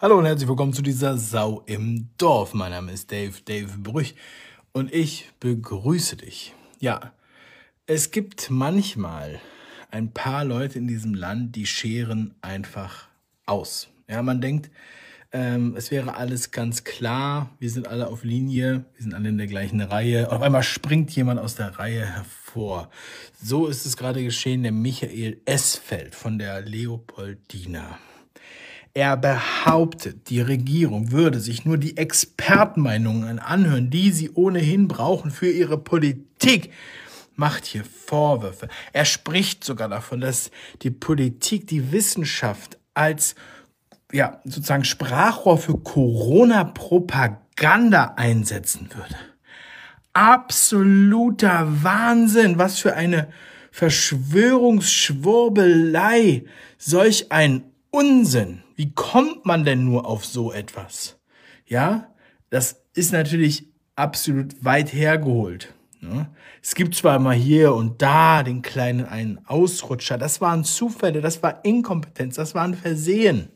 Hallo und herzlich willkommen zu dieser Sau im Dorf. Mein Name ist Dave, Dave Brüch und ich begrüße dich. Ja, es gibt manchmal ein paar Leute in diesem Land, die scheren einfach aus. Ja, man denkt, ähm, es wäre alles ganz klar, wir sind alle auf Linie, wir sind alle in der gleichen Reihe. Und auf einmal springt jemand aus der Reihe hervor. So ist es gerade geschehen, der Michael Esfeld von der Leopoldina. Er behauptet, die Regierung würde sich nur die Expertenmeinungen anhören, die sie ohnehin brauchen für ihre Politik. Macht hier Vorwürfe. Er spricht sogar davon, dass die Politik, die Wissenschaft als ja, sozusagen Sprachrohr für Corona-Propaganda einsetzen würde. Absoluter Wahnsinn. Was für eine Verschwörungsschwurbelei. Solch ein Unsinn. Wie kommt man denn nur auf so etwas? Ja, das ist natürlich absolut weit hergeholt. Ne? Es gibt zwar mal hier und da den kleinen einen Ausrutscher, das waren Zufälle, das war Inkompetenz, das waren Versehen.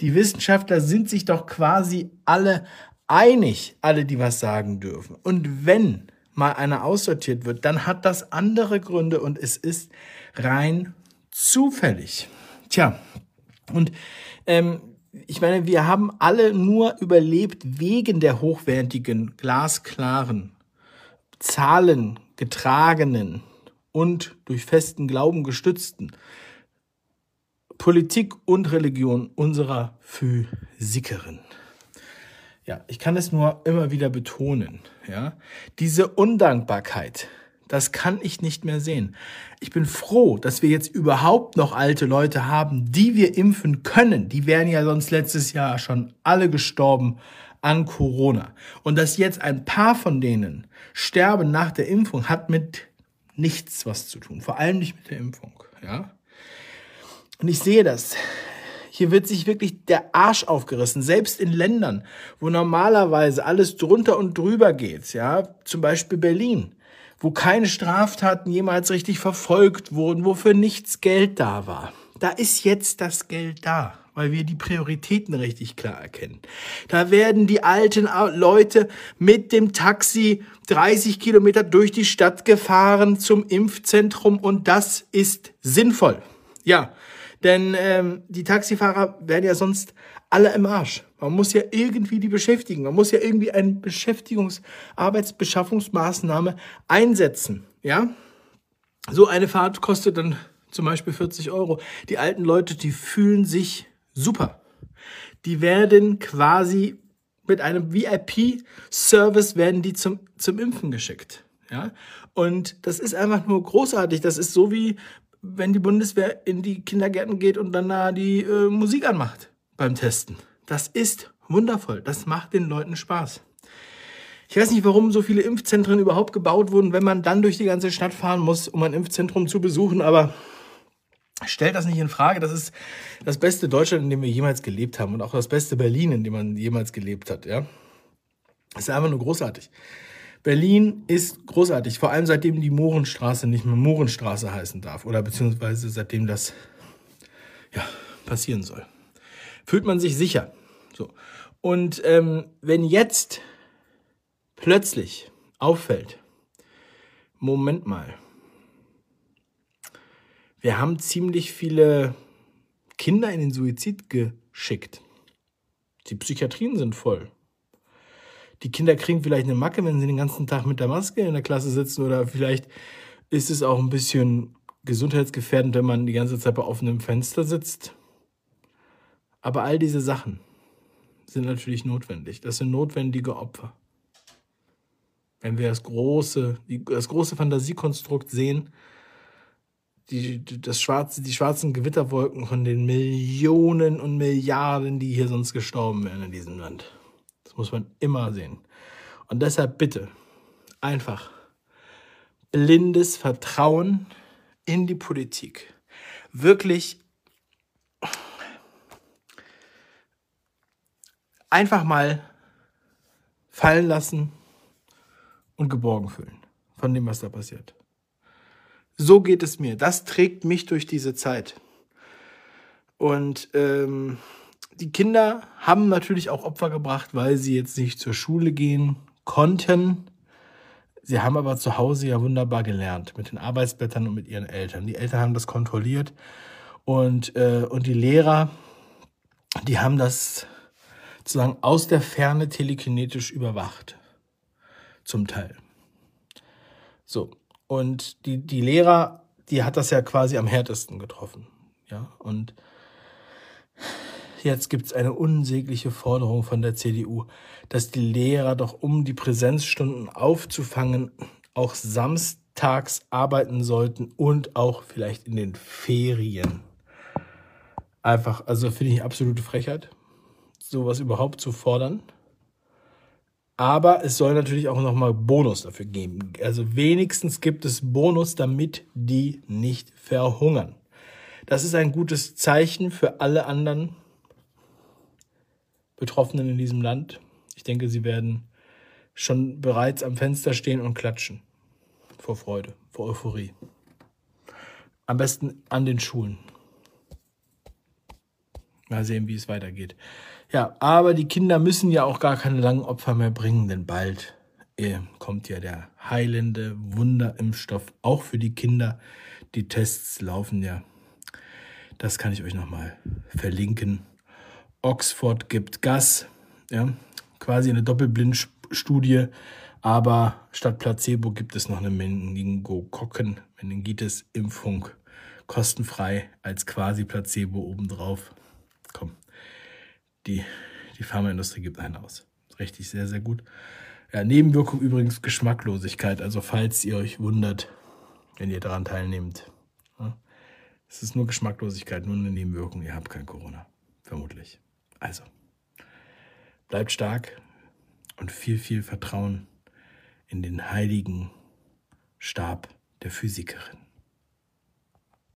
Die Wissenschaftler sind sich doch quasi alle einig, alle, die was sagen dürfen. Und wenn mal einer aussortiert wird, dann hat das andere Gründe und es ist rein zufällig. Tja, und ähm, ich meine, wir haben alle nur überlebt wegen der hochwertigen, glasklaren, zahlengetragenen und durch festen Glauben gestützten Politik und Religion unserer Physikerin. Ja, ich kann es nur immer wieder betonen. Ja, diese Undankbarkeit, das kann ich nicht mehr sehen. Ich bin froh, dass wir jetzt überhaupt noch alte Leute haben, die wir impfen können. Die wären ja sonst letztes Jahr schon alle gestorben an Corona. Und dass jetzt ein paar von denen sterben nach der Impfung, hat mit nichts was zu tun. Vor allem nicht mit der Impfung. Ja. Und ich sehe das. Hier wird sich wirklich der Arsch aufgerissen, selbst in Ländern, wo normalerweise alles drunter und drüber geht, ja, zum Beispiel Berlin wo keine Straftaten jemals richtig verfolgt wurden, wofür nichts Geld da war. Da ist jetzt das Geld da, weil wir die Prioritäten richtig klar erkennen. Da werden die alten Leute mit dem Taxi 30 Kilometer durch die Stadt gefahren zum Impfzentrum und das ist sinnvoll. Ja, denn ähm, die Taxifahrer werden ja sonst alle im Arsch. Man muss ja irgendwie die beschäftigen. Man muss ja irgendwie eine Beschäftigungs-, Arbeitsbeschaffungsmaßnahme einsetzen. Ja? So eine Fahrt kostet dann zum Beispiel 40 Euro. Die alten Leute, die fühlen sich super. Die werden quasi mit einem VIP-Service werden die zum, zum Impfen geschickt. Ja? Und das ist einfach nur großartig. Das ist so wie, wenn die Bundeswehr in die Kindergärten geht und dann da die äh, Musik anmacht beim Testen. Das ist wundervoll. Das macht den Leuten Spaß. Ich weiß nicht, warum so viele Impfzentren überhaupt gebaut wurden, wenn man dann durch die ganze Stadt fahren muss, um ein Impfzentrum zu besuchen, aber stellt das nicht in Frage. Das ist das beste Deutschland, in dem wir jemals gelebt haben und auch das beste Berlin, in dem man jemals gelebt hat, ja. Das ist einfach nur großartig. Berlin ist großartig, vor allem seitdem die Mohrenstraße nicht mehr Mohrenstraße heißen darf oder beziehungsweise seitdem das ja, passieren soll fühlt man sich sicher. So. Und ähm, wenn jetzt plötzlich auffällt, Moment mal, wir haben ziemlich viele Kinder in den Suizid geschickt. Die Psychiatrien sind voll. Die Kinder kriegen vielleicht eine Macke, wenn sie den ganzen Tag mit der Maske in der Klasse sitzen oder vielleicht ist es auch ein bisschen gesundheitsgefährdend, wenn man die ganze Zeit bei offenem Fenster sitzt. Aber all diese Sachen sind natürlich notwendig. Das sind notwendige Opfer. Wenn wir das große, das große Fantasiekonstrukt sehen, die, das schwarze, die schwarzen Gewitterwolken von den Millionen und Milliarden, die hier sonst gestorben wären in diesem Land. Das muss man immer sehen. Und deshalb bitte einfach blindes Vertrauen in die Politik. Wirklich einfach mal fallen lassen und geborgen fühlen von dem, was da passiert. So geht es mir. Das trägt mich durch diese Zeit. Und ähm, die Kinder haben natürlich auch Opfer gebracht, weil sie jetzt nicht zur Schule gehen konnten. Sie haben aber zu Hause ja wunderbar gelernt mit den Arbeitsblättern und mit ihren Eltern. Die Eltern haben das kontrolliert und, äh, und die Lehrer, die haben das sozusagen aus der Ferne telekinetisch überwacht. Zum Teil. So. Und die, die Lehrer, die hat das ja quasi am härtesten getroffen. Ja, und jetzt gibt es eine unsägliche Forderung von der CDU, dass die Lehrer doch, um die Präsenzstunden aufzufangen, auch samstags arbeiten sollten und auch vielleicht in den Ferien. Einfach, also finde ich absolute Frechheit, sowas überhaupt zu fordern. Aber es soll natürlich auch nochmal Bonus dafür geben. Also wenigstens gibt es Bonus, damit die nicht verhungern. Das ist ein gutes Zeichen für alle anderen Betroffenen in diesem Land. Ich denke, sie werden schon bereits am Fenster stehen und klatschen. Vor Freude, vor Euphorie. Am besten an den Schulen. Mal sehen, wie es weitergeht. Ja, aber die Kinder müssen ja auch gar keine langen Opfer mehr bringen, denn bald äh, kommt ja der heilende Wunderimpfstoff auch für die Kinder. Die Tests laufen ja. Das kann ich euch nochmal verlinken. Oxford gibt Gas, ja, quasi eine Doppelblindstudie, aber statt Placebo gibt es noch eine Meningokokken-Meningitis-Impfung kostenfrei als quasi Placebo obendrauf. Komm, die, die Pharmaindustrie gibt einen aus. Richtig, sehr, sehr gut. Ja, Nebenwirkung übrigens Geschmacklosigkeit. Also falls ihr euch wundert, wenn ihr daran teilnehmt. Ja, es ist nur Geschmacklosigkeit, nur eine Nebenwirkung. Ihr habt kein Corona. Vermutlich. Also, bleibt stark und viel, viel Vertrauen in den heiligen Stab der Physikerin.